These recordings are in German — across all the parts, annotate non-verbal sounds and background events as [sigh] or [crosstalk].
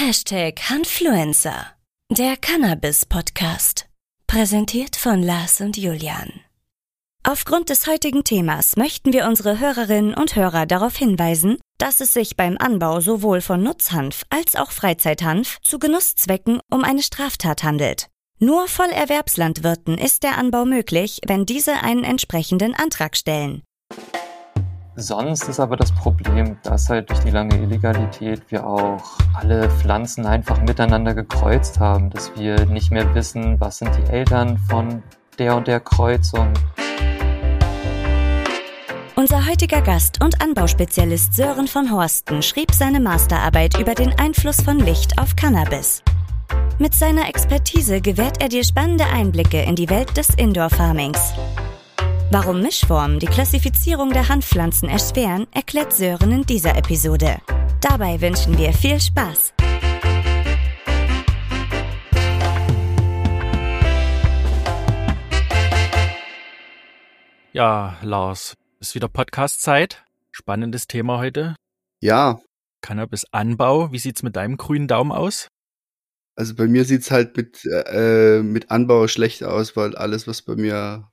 Hashtag Hanfluencer, der Cannabis-Podcast. Präsentiert von Lars und Julian. Aufgrund des heutigen Themas möchten wir unsere Hörerinnen und Hörer darauf hinweisen, dass es sich beim Anbau sowohl von Nutzhanf als auch Freizeithanf zu Genusszwecken um eine Straftat handelt. Nur Vollerwerbslandwirten ist der Anbau möglich, wenn diese einen entsprechenden Antrag stellen. Sonst ist aber das Problem, dass halt durch die lange Illegalität wir auch alle Pflanzen einfach miteinander gekreuzt haben, dass wir nicht mehr wissen, was sind die Eltern von der und der Kreuzung. Unser heutiger Gast und Anbauspezialist Sören von Horsten schrieb seine Masterarbeit über den Einfluss von Licht auf Cannabis. Mit seiner Expertise gewährt er dir spannende Einblicke in die Welt des Indoor-Farmings. Warum Mischformen die Klassifizierung der Hanfpflanzen erschweren, erklärt Sören in dieser Episode. Dabei wünschen wir viel Spaß. Ja, Lars, ist wieder Podcast-Zeit. Spannendes Thema heute. Ja. Cannabis-Anbau. Wie sieht's mit deinem grünen Daumen aus? Also bei mir sieht's halt mit, äh, mit Anbau schlecht aus, weil alles, was bei mir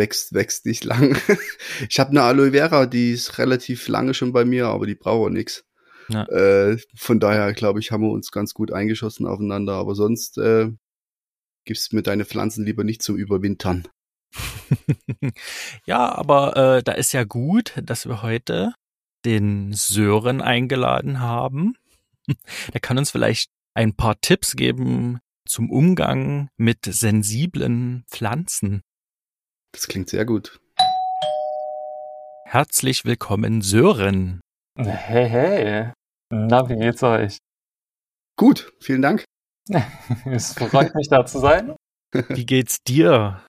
wächst, wächst nicht lang. [laughs] ich habe eine Aloe Vera, die ist relativ lange schon bei mir, aber die braucht nix. Ja. Äh, von daher, glaube ich, haben wir uns ganz gut eingeschossen aufeinander. Aber sonst äh, gibst mir deine Pflanzen lieber nicht zum Überwintern. [laughs] ja, aber äh, da ist ja gut, dass wir heute den Sören eingeladen haben. [laughs] Der kann uns vielleicht ein paar Tipps geben zum Umgang mit sensiblen Pflanzen. Das klingt sehr gut. Herzlich willkommen, Sören. Hey, hey. Na, wie geht's euch? Gut, vielen Dank. [laughs] es freut mich, da zu sein. Wie geht's dir?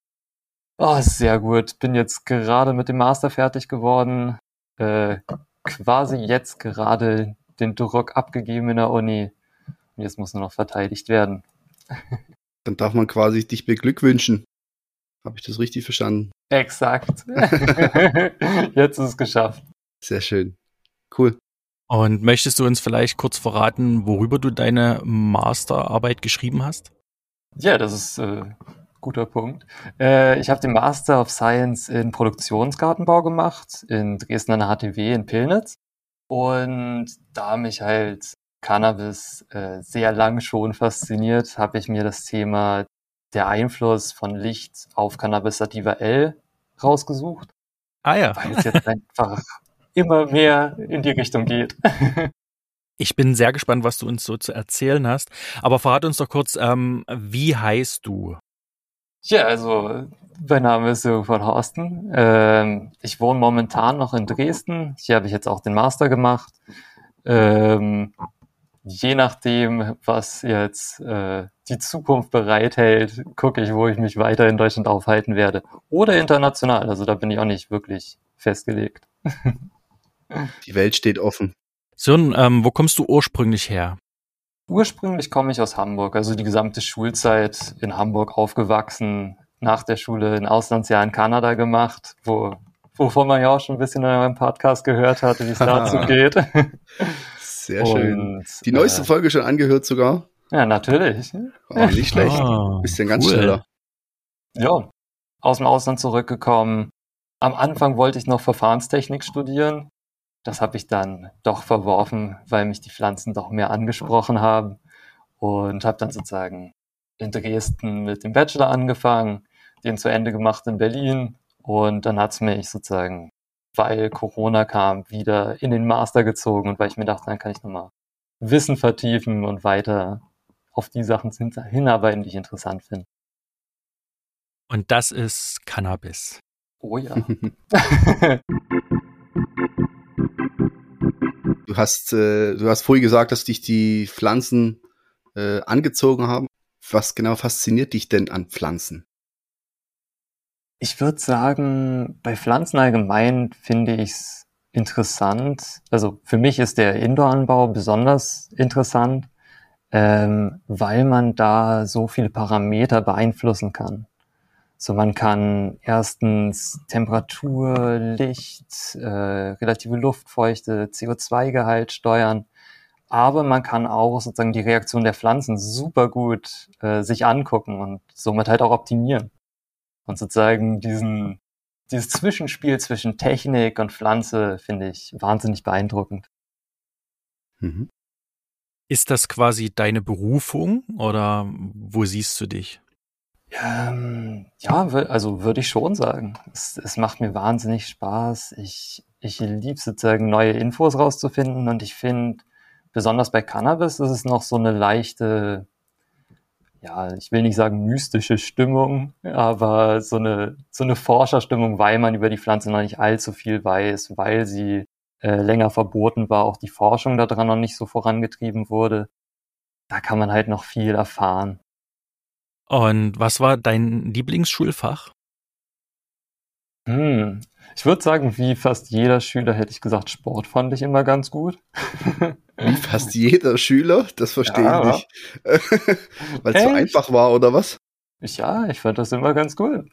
Oh, sehr gut. Bin jetzt gerade mit dem Master fertig geworden. Äh, quasi jetzt gerade den Druck abgegeben in der Uni. Und jetzt muss nur noch verteidigt werden. Dann darf man quasi dich beglückwünschen. Habe ich das richtig verstanden? Exakt. [laughs] [laughs] Jetzt ist es geschafft. Sehr schön. Cool. Und möchtest du uns vielleicht kurz verraten, worüber du deine Masterarbeit geschrieben hast? Ja, das ist äh, guter Punkt. Äh, ich habe den Master of Science in Produktionsgartenbau gemacht, in Dresden an der HTW in Pillnitz. Und da mich halt Cannabis äh, sehr lang schon fasziniert, habe ich mir das Thema der Einfluss von Licht auf Cannabis sativa L rausgesucht. Ah ja. Weil es jetzt einfach immer mehr in die Richtung geht. [laughs] Ich bin sehr gespannt, was du uns so zu erzählen hast. Aber verrat uns doch kurz, ähm, wie heißt du? Ja, also mein Name ist Jürgen von Horsten. Ähm, ich wohne momentan noch in Dresden. Hier habe ich jetzt auch den Master gemacht. Ähm, je nachdem, was jetzt äh, die Zukunft bereithält, gucke ich, wo ich mich weiter in Deutschland aufhalten werde. Oder international. Also da bin ich auch nicht wirklich festgelegt. [laughs] Die Welt steht offen. So, ähm, wo kommst du ursprünglich her? Ursprünglich komme ich aus Hamburg, also die gesamte Schulzeit in Hamburg aufgewachsen, nach der Schule ein Auslandsjahr in Kanada gemacht, wo, wovon man ja auch schon ein bisschen in eurem Podcast gehört hat, wie es dazu [laughs] geht. Sehr schön. Die neueste äh, Folge schon angehört sogar. Ja, natürlich. Oh, nicht [laughs] schlecht. Oh, Bisschen ganz cool. schneller. Ja, aus dem Ausland zurückgekommen. Am Anfang wollte ich noch Verfahrenstechnik studieren. Das habe ich dann doch verworfen, weil mich die Pflanzen doch mehr angesprochen haben. Und habe dann sozusagen in Dresden mit dem Bachelor angefangen, den zu Ende gemacht in Berlin. Und dann hat es mich sozusagen weil Corona kam, wieder in den Master gezogen und weil ich mir dachte, dann kann ich nochmal Wissen vertiefen und weiter auf die Sachen hinarbeiten, die ich interessant finde. Und das ist Cannabis. Oh ja. [laughs] du hast, äh, du hast vorhin gesagt, dass dich die Pflanzen äh, angezogen haben. Was genau fasziniert dich denn an Pflanzen? Ich würde sagen, bei Pflanzen allgemein finde ich es interessant. Also für mich ist der Indoor-Anbau besonders interessant, ähm, weil man da so viele Parameter beeinflussen kann. So man kann erstens Temperatur, Licht, äh, relative Luftfeuchte, CO2-Gehalt steuern. Aber man kann auch sozusagen die Reaktion der Pflanzen super gut äh, sich angucken und somit halt auch optimieren. Und sozusagen diesen, dieses Zwischenspiel zwischen Technik und Pflanze finde ich wahnsinnig beeindruckend. Mhm. Ist das quasi deine Berufung oder wo siehst du dich? Ähm, ja, also würde ich schon sagen. Es, es macht mir wahnsinnig Spaß. Ich, ich liebe sozusagen neue Infos rauszufinden und ich finde, besonders bei Cannabis ist es noch so eine leichte, ja, ich will nicht sagen mystische Stimmung, aber so eine, so eine Forscherstimmung, weil man über die Pflanze noch nicht allzu viel weiß, weil sie äh, länger verboten war, auch die Forschung daran noch nicht so vorangetrieben wurde. Da kann man halt noch viel erfahren. Und was war dein Lieblingsschulfach? Hm. Ich würde sagen, wie fast jeder Schüler hätte ich gesagt, Sport fand ich immer ganz gut. Wie fast jeder Schüler? Das verstehe ja. ich nicht. [laughs] Weil es so einfach war, oder was? Ja, ich fand das immer ganz gut.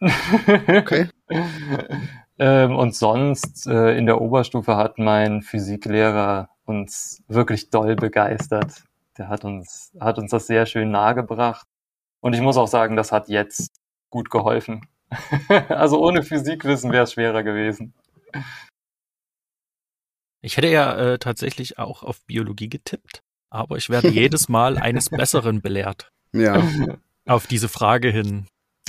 Okay. [laughs] ähm, und sonst äh, in der Oberstufe hat mein Physiklehrer uns wirklich doll begeistert. Der hat uns, hat uns das sehr schön nahegebracht. Und ich muss auch sagen, das hat jetzt gut geholfen. [laughs] also ohne Physikwissen wäre es schwerer gewesen. Ich hätte ja äh, tatsächlich auch auf Biologie getippt, aber ich werde jedes Mal eines [laughs] Besseren belehrt. Ja. Auf diese Frage hin. [laughs]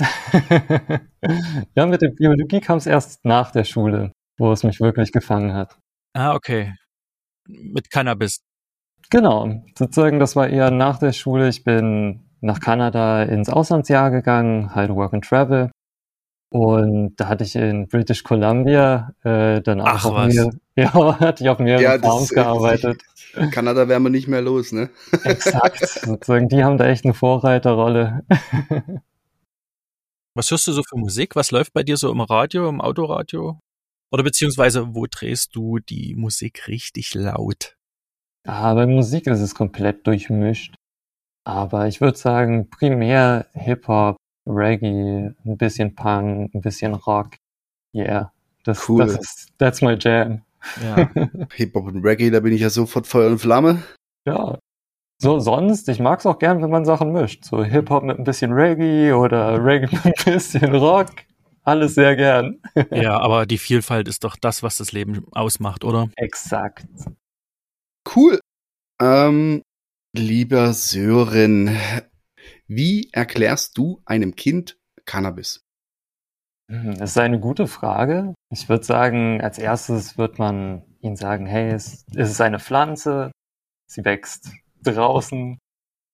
ja, mit der Biologie kam es erst nach der Schule, wo es mich wirklich gefangen hat. Ah, okay. Mit Cannabis. Genau, sozusagen, das war eher nach der Schule. Ich bin nach Kanada ins Auslandsjahr gegangen, halt Work and Travel. Und da hatte ich in British Columbia äh, dann auch Ach, auf was. mir, [laughs] ja, hatte ich auf mehreren ja, Farms gearbeitet. Kanada wären wir nicht mehr los, ne? [laughs] Exakt, sozusagen, die haben da echt eine Vorreiterrolle. [laughs] Was hörst du so für Musik? Was läuft bei dir so im Radio, im Autoradio? Oder beziehungsweise, wo drehst du die Musik richtig laut? Ah, bei Musik ist es komplett durchmischt. Aber ich würde sagen, primär Hip-Hop, Reggae, ein bisschen Punk, ein bisschen Rock. Yeah, das, cool. das ist, that's my jam. Ja. [laughs] Hip-Hop und Reggae, da bin ich ja sofort Feuer und Flamme. Ja. So, sonst, ich mag es auch gern, wenn man Sachen mischt. So Hip-Hop mit ein bisschen Reggae oder Reggae mit ein bisschen Rock. Alles sehr gern. ja, aber die Vielfalt ist doch das, was das Leben ausmacht, oder? Exakt. Cool. Ähm, lieber Sören, wie erklärst du einem Kind Cannabis? Hm, das ist eine gute Frage. Ich würde sagen, als erstes wird man ihnen sagen, hey, es, es ist eine Pflanze, sie wächst draußen.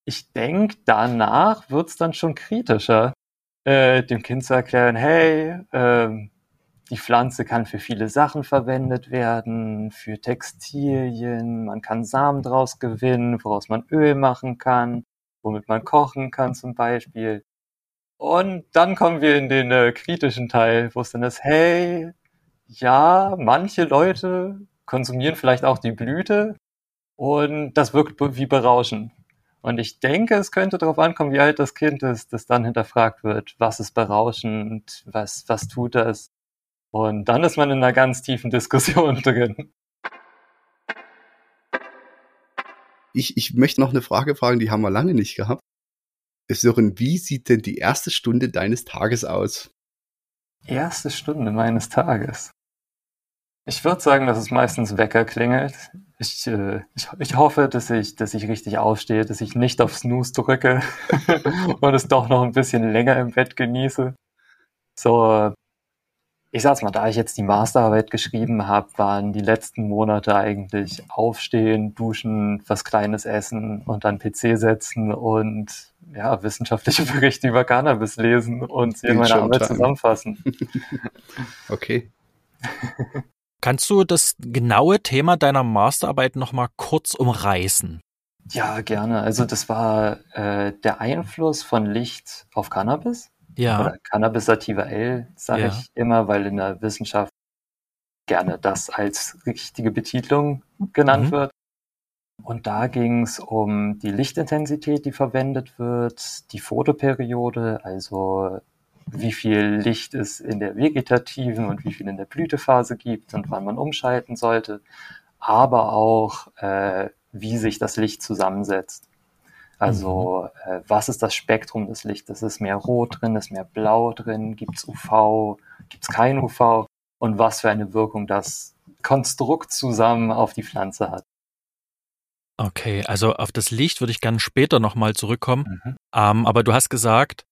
Ich denke, danach wird es dann schon kritischer, äh, dem Kind zu erklären, hey, äh, die Pflanze kann für viele Sachen verwendet werden, für Textilien, man kann Samen draus gewinnen, woraus man Öl machen kann womit man kochen kann zum Beispiel. Und dann kommen wir in den äh, kritischen Teil, wo es dann ist, hey, ja, manche Leute konsumieren vielleicht auch die Blüte und das wirkt wie berauschen. Und ich denke, es könnte darauf ankommen, wie alt das Kind ist, das dann hinterfragt wird, was ist berauschend, was, was tut das? Und dann ist man in einer ganz tiefen Diskussion [laughs] drin. Ich, ich möchte noch eine Frage fragen, die haben wir lange nicht gehabt. Sören, wie sieht denn die erste Stunde deines Tages aus? Erste Stunde meines Tages. Ich würde sagen, dass es meistens Wecker klingelt. Ich, äh, ich, ich hoffe, dass ich, dass ich richtig aufstehe, dass ich nicht auf Snooze drücke [laughs] und es doch noch ein bisschen länger im Bett genieße. So ich sag's mal, da ich jetzt die Masterarbeit geschrieben habe, waren die letzten Monate eigentlich aufstehen, duschen, was Kleines essen und dann PC setzen und ja, wissenschaftliche [laughs] Berichte über Cannabis lesen und sie in meiner Arbeit time. zusammenfassen. [laughs] okay. [laughs] Kannst du das genaue Thema deiner Masterarbeit nochmal kurz umreißen? Ja, gerne. Also das war äh, der Einfluss von Licht auf Cannabis. Ja. Oder Cannabis sativa L, sage ja. ich immer, weil in der Wissenschaft gerne das als richtige Betitlung genannt mhm. wird. Und da ging es um die Lichtintensität, die verwendet wird, die Fotoperiode, also wie viel Licht es in der vegetativen und wie viel in der Blütephase gibt und wann man umschalten sollte, aber auch äh, wie sich das Licht zusammensetzt. Also mhm. äh, was ist das Spektrum des Lichtes? Ist mehr Rot drin, ist mehr Blau drin? Gibt es UV? Gibt es kein UV? Und was für eine Wirkung das Konstrukt zusammen auf die Pflanze hat. Okay, also auf das Licht würde ich gerne später nochmal zurückkommen. Mhm. Ähm, aber du hast gesagt,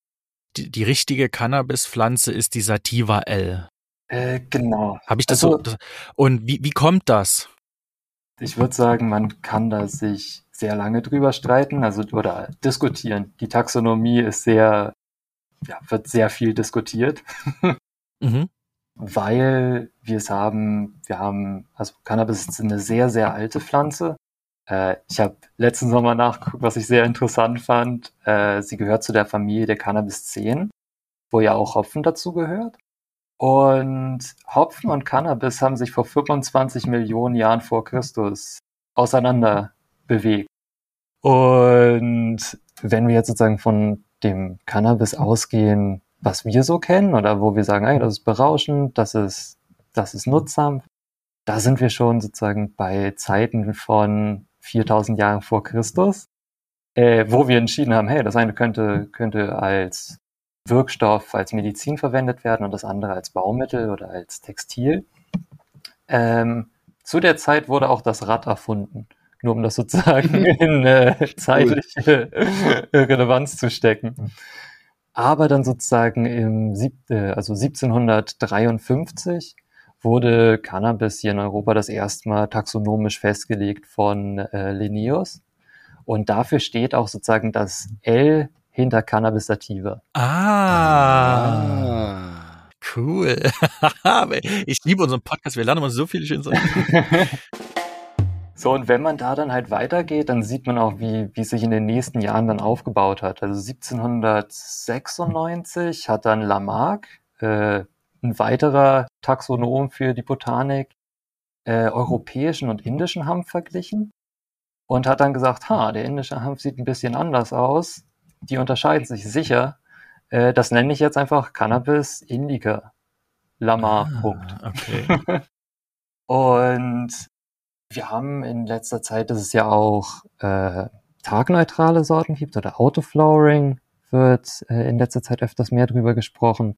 die, die richtige Cannabis-Pflanze ist die Sativa L. Äh, genau. Habe ich das also, so? Das, und wie, wie kommt das? Ich würde sagen, man kann da sich sehr lange drüber streiten, also oder diskutieren. Die Taxonomie ist sehr, ja, wird sehr viel diskutiert. [laughs] mhm. Weil wir es haben, wir haben, also Cannabis ist eine sehr, sehr alte Pflanze. Äh, ich habe letzten Sommer nachgeguckt, was ich sehr interessant fand. Äh, sie gehört zu der Familie der Cannabis 10, wo ja auch Hopfen dazu gehört. Und Hopfen und Cannabis haben sich vor 25 Millionen Jahren vor Christus auseinander bewegt. Und wenn wir jetzt sozusagen von dem Cannabis ausgehen, was wir so kennen oder wo wir sagen, ey, das ist berauschend, das ist, das ist nutzsam, da sind wir schon sozusagen bei Zeiten von 4000 Jahren vor Christus, äh, wo wir entschieden haben, hey, das eine könnte, könnte als Wirkstoff, als Medizin verwendet werden und das andere als Baumittel oder als Textil. Ähm, zu der Zeit wurde auch das Rad erfunden, nur um das sozusagen [laughs] in äh, zeitliche Relevanz zu stecken. Aber dann sozusagen im sieb äh, also 1753 wurde Cannabis hier in Europa das erste Mal taxonomisch festgelegt von äh, Linnaeus. Und dafür steht auch sozusagen das L hinter Cannabis sativa. Ah. ah. Cool. [laughs] ich liebe unseren Podcast. Wir lernen uns so viele schöne Sachen. [laughs] So, und wenn man da dann halt weitergeht, dann sieht man auch, wie, wie es sich in den nächsten Jahren dann aufgebaut hat. Also 1796 hat dann Lamarck äh, ein weiterer Taxonom für die Botanik äh, europäischen und indischen Hanf verglichen und hat dann gesagt, ha, der indische Hanf sieht ein bisschen anders aus, die unterscheiden sich sicher. Äh, das nenne ich jetzt einfach Cannabis indica. Lamar. Ah, Punkt. Okay. [laughs] und wir haben in letzter Zeit, dass es ja auch äh, tagneutrale Sorten gibt oder Autoflowering wird äh, in letzter Zeit öfters mehr drüber gesprochen.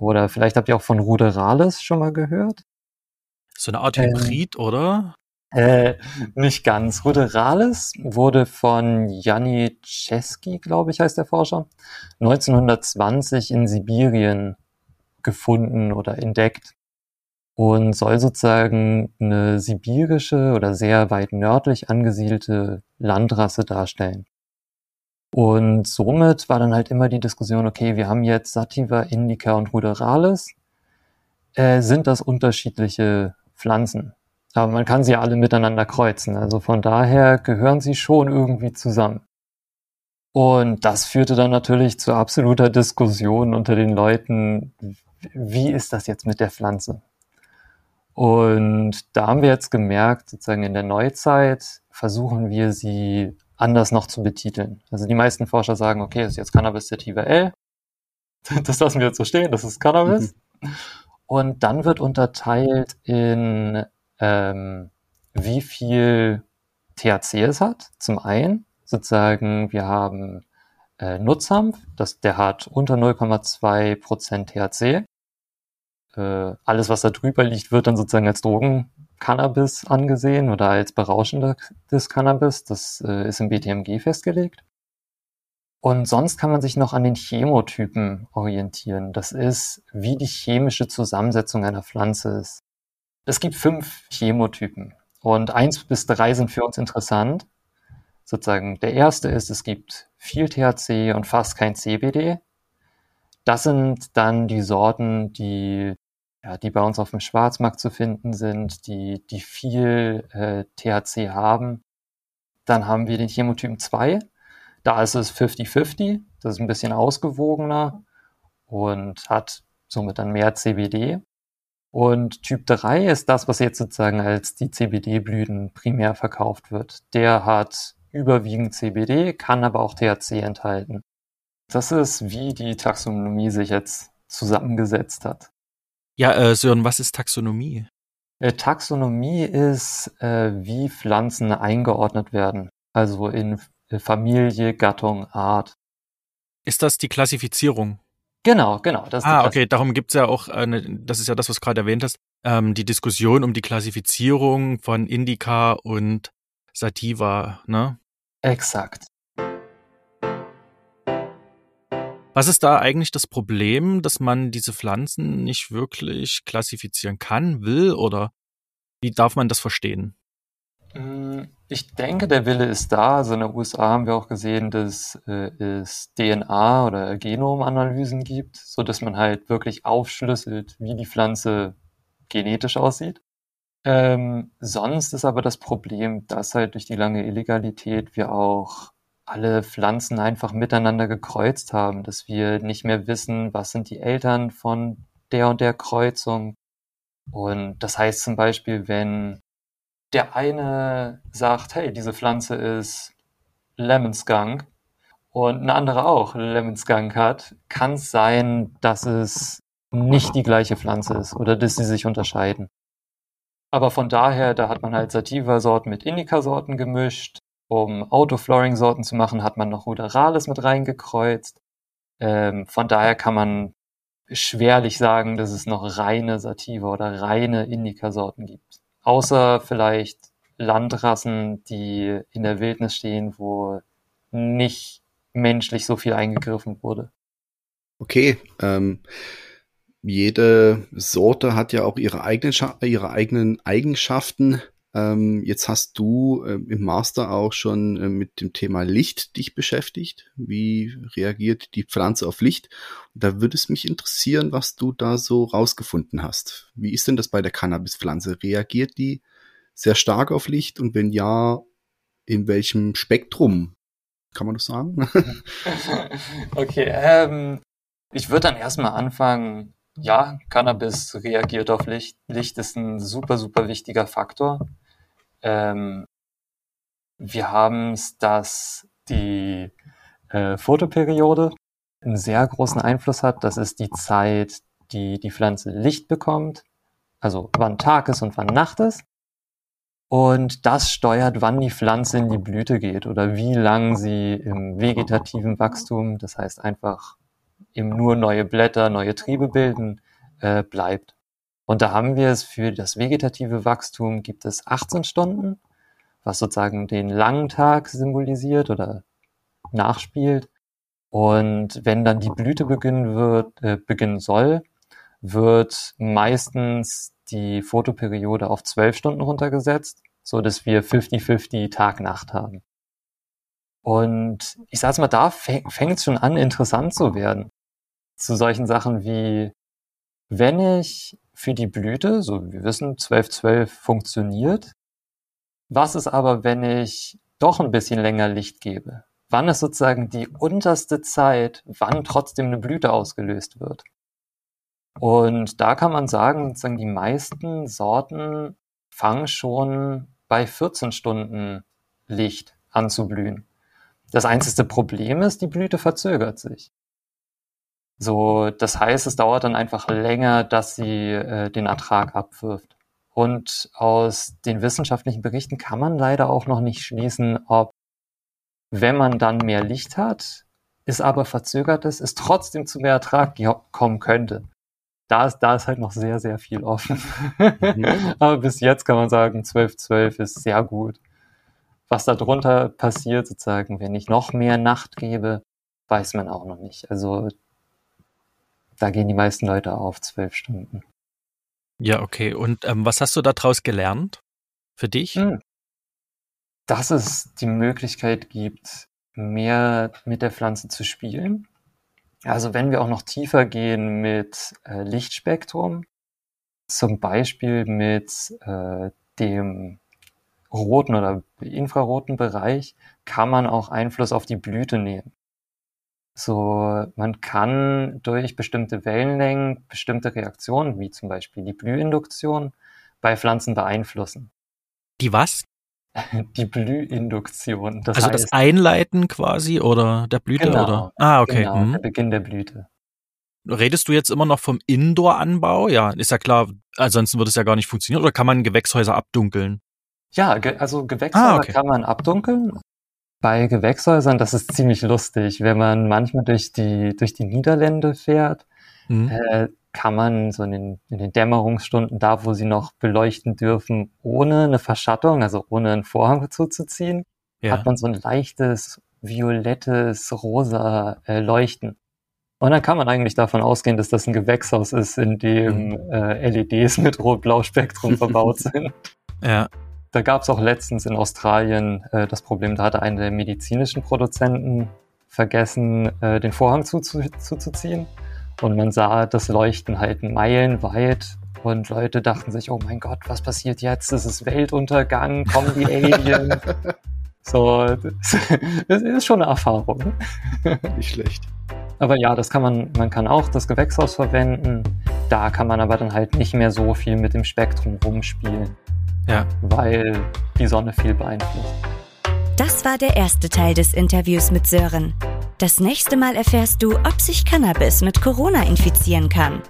Oder vielleicht habt ihr auch von Ruderalis schon mal gehört. So eine Art Hybrid, ähm, oder? Äh, nicht ganz. Ruderalis wurde von Janiczeski, glaube ich, heißt der Forscher, 1920 in Sibirien gefunden oder entdeckt und soll sozusagen eine sibirische oder sehr weit nördlich angesiedelte Landrasse darstellen. Und somit war dann halt immer die Diskussion, okay, wir haben jetzt Sativa, Indica und Ruderalis. Äh, sind das unterschiedliche Pflanzen? Aber man kann sie alle miteinander kreuzen. Also von daher gehören sie schon irgendwie zusammen. Und das führte dann natürlich zu absoluter Diskussion unter den Leuten, wie ist das jetzt mit der Pflanze? Und da haben wir jetzt gemerkt, sozusagen in der Neuzeit versuchen wir sie anders noch zu betiteln. Also die meisten Forscher sagen, okay, ist jetzt Cannabis sativa L. [laughs] Das lassen wir jetzt so stehen, das ist Cannabis. Mhm. Und dann wird unterteilt in ähm, wie viel THC es hat. Zum einen sozusagen, wir haben äh, Nutzhanf, das, der hat unter 0,2 Prozent THC. Äh, alles, was da drüber liegt, wird dann sozusagen als Drogen-Cannabis angesehen oder als berauschendes Cannabis. Das äh, ist im BTMG festgelegt. Und sonst kann man sich noch an den Chemotypen orientieren. Das ist, wie die chemische Zusammensetzung einer Pflanze ist. Es gibt fünf Chemotypen und eins bis drei sind für uns interessant. Sozusagen der erste ist, es gibt viel THC und fast kein CBD. Das sind dann die Sorten, die, ja, die bei uns auf dem Schwarzmarkt zu finden sind, die, die viel äh, THC haben. Dann haben wir den Chemotypen 2. Da ist es 50-50. Das ist ein bisschen ausgewogener und hat somit dann mehr CBD. Und Typ 3 ist das, was jetzt sozusagen als die CBD-Blüten primär verkauft wird. Der hat überwiegend CBD, kann aber auch THC enthalten. Das ist, wie die Taxonomie sich jetzt zusammengesetzt hat. Ja, äh, Sören, was ist Taxonomie? Äh, Taxonomie ist, äh, wie Pflanzen eingeordnet werden. Also in äh, Familie, Gattung, Art. Ist das die Klassifizierung? Genau, genau. Das ah, okay, darum gibt's ja auch, eine, das ist ja das, was du gerade erwähnt hast, ähm, die Diskussion um die Klassifizierung von Indica und Sativa, ne? Exakt. Was ist da eigentlich das Problem, dass man diese Pflanzen nicht wirklich klassifizieren kann, will oder wie darf man das verstehen? Hm, ich denke, der Wille ist da. Also in den USA haben wir auch gesehen, dass äh, es DNA- oder Genomanalysen gibt, so dass man halt wirklich aufschlüsselt, wie die Pflanze genetisch aussieht. Ähm, sonst ist aber das Problem, dass halt durch die lange Illegalität wir auch alle Pflanzen einfach miteinander gekreuzt haben, dass wir nicht mehr wissen, was sind die Eltern von der und der Kreuzung. Und das heißt zum Beispiel, wenn der eine sagt, hey, diese Pflanze ist Lemon Skunk und ein anderer auch Lemon Skunk hat, kann es sein, dass es nicht die gleiche Pflanze ist oder dass sie sich unterscheiden. Aber von daher, da hat man halt Sativa-Sorten mit Indica-Sorten gemischt. Um Autoflooring-Sorten zu machen, hat man noch Ruderalis mit reingekreuzt. Ähm, von daher kann man schwerlich sagen, dass es noch reine Sativa oder reine Indica-Sorten gibt. Außer vielleicht Landrassen, die in der Wildnis stehen, wo nicht menschlich so viel eingegriffen wurde. Okay, ähm, jede Sorte hat ja auch ihre eigenen, ihre eigenen Eigenschaften. Ähm, jetzt hast du äh, im Master auch schon äh, mit dem Thema Licht dich beschäftigt. Wie reagiert die Pflanze auf Licht? Und da würde es mich interessieren, was du da so rausgefunden hast. Wie ist denn das bei der Cannabispflanze? Reagiert die sehr stark auf Licht? Und wenn ja, in welchem Spektrum? Kann man das sagen? [laughs] okay, ähm, ich würde dann erstmal anfangen, ja, Cannabis reagiert auf Licht. Licht ist ein super, super wichtiger Faktor. Ähm, wir haben es, dass die äh, Fotoperiode einen sehr großen Einfluss hat. Das ist die Zeit, die die Pflanze Licht bekommt, also wann Tag ist und wann Nacht ist. Und das steuert, wann die Pflanze in die Blüte geht oder wie lang sie im vegetativen Wachstum, das heißt einfach eben nur neue Blätter, neue Triebe bilden, äh, bleibt. Und da haben wir es für das vegetative Wachstum gibt es 18 Stunden, was sozusagen den langen Tag symbolisiert oder nachspielt. Und wenn dann die Blüte beginnen wird, äh, beginnen soll, wird meistens die Fotoperiode auf 12 Stunden runtergesetzt, so dass wir 50-50 Tag-Nacht haben. Und ich sag's mal, da fängt es schon an, interessant zu werden zu solchen Sachen wie, wenn ich für die Blüte, so wir wissen, 1212 funktioniert, was ist aber, wenn ich doch ein bisschen länger Licht gebe? Wann ist sozusagen die unterste Zeit, wann trotzdem eine Blüte ausgelöst wird? Und da kann man sagen, sozusagen die meisten Sorten fangen schon bei 14 Stunden Licht an zu blühen. Das einzige Problem ist, die Blüte verzögert sich. So, das heißt, es dauert dann einfach länger, dass sie äh, den Ertrag abwirft. Und aus den wissenschaftlichen Berichten kann man leider auch noch nicht schließen, ob, wenn man dann mehr Licht hat, ist aber verzögert ist, es trotzdem zu mehr Ertrag kommen könnte. Da ist, da ist halt noch sehr, sehr viel offen. Mhm. [laughs] aber bis jetzt kann man sagen, 12, 12 ist sehr gut. Was darunter passiert, sozusagen, wenn ich noch mehr Nacht gebe, weiß man auch noch nicht. Also da gehen die meisten Leute auf zwölf Stunden. Ja, okay. Und ähm, was hast du daraus gelernt für dich? Hm. Dass es die Möglichkeit gibt, mehr mit der Pflanze zu spielen. Also wenn wir auch noch tiefer gehen mit äh, Lichtspektrum, zum Beispiel mit äh, dem roten oder infraroten Bereich, kann man auch Einfluss auf die Blüte nehmen. So, man kann durch bestimmte Wellenlängen bestimmte Reaktionen, wie zum Beispiel die Blühinduktion, bei Pflanzen beeinflussen. Die was? [laughs] Die Blühinduktion. Das also heißt, das Einleiten quasi oder der Blüte genau, oder? Ah, okay. Genau, mhm. der Beginn der Blüte. Redest du jetzt immer noch vom Indoor-Anbau? Ja, ist ja klar, ansonsten würde es ja gar nicht funktionieren. Oder kann man Gewächshäuser abdunkeln? Ja, ge also Gewächshäuser Ah, okay. kann man abdunkeln. Bei Gewächshäusern, das ist ziemlich lustig, wenn man manchmal durch die, durch die Niederlande fährt, Hm? äh, kann man so in den, in den Dämmerungsstunden, da wo sie noch beleuchten dürfen, ohne eine Verschattung, also ohne einen Vorhang zuzuziehen, Ja. hat man so ein leichtes, violettes, rosa äh, Leuchten. Und dann kann man eigentlich davon ausgehen, dass das ein Gewächshaus ist, in dem äh, LEDs mit Rot-Blau-Spektrum verbaut [laughs] sind. ja. Da gab es auch letztens in Australien äh, das Problem, da hatte einer der medizinischen Produzenten vergessen, äh, den Vorhang zuzu zuzuziehen. Und man sah das Leuchten halt meilenweit. Und Leute dachten sich, oh mein Gott, was passiert jetzt? Es ist Weltuntergang, kommen die [laughs] Aliens. so, das, [laughs] das ist schon eine Erfahrung. Nicht schlecht. Aber ja, das kann man, man kann auch das Gewächshaus verwenden. Da kann man aber dann halt nicht mehr so viel mit dem Spektrum rumspielen Ja. weil die Sonne viel beeinflusst. Das war der erste Teil des Interviews mit Sören. Das nächste Mal erfährst du, ob sich Cannabis mit Corona infizieren kann.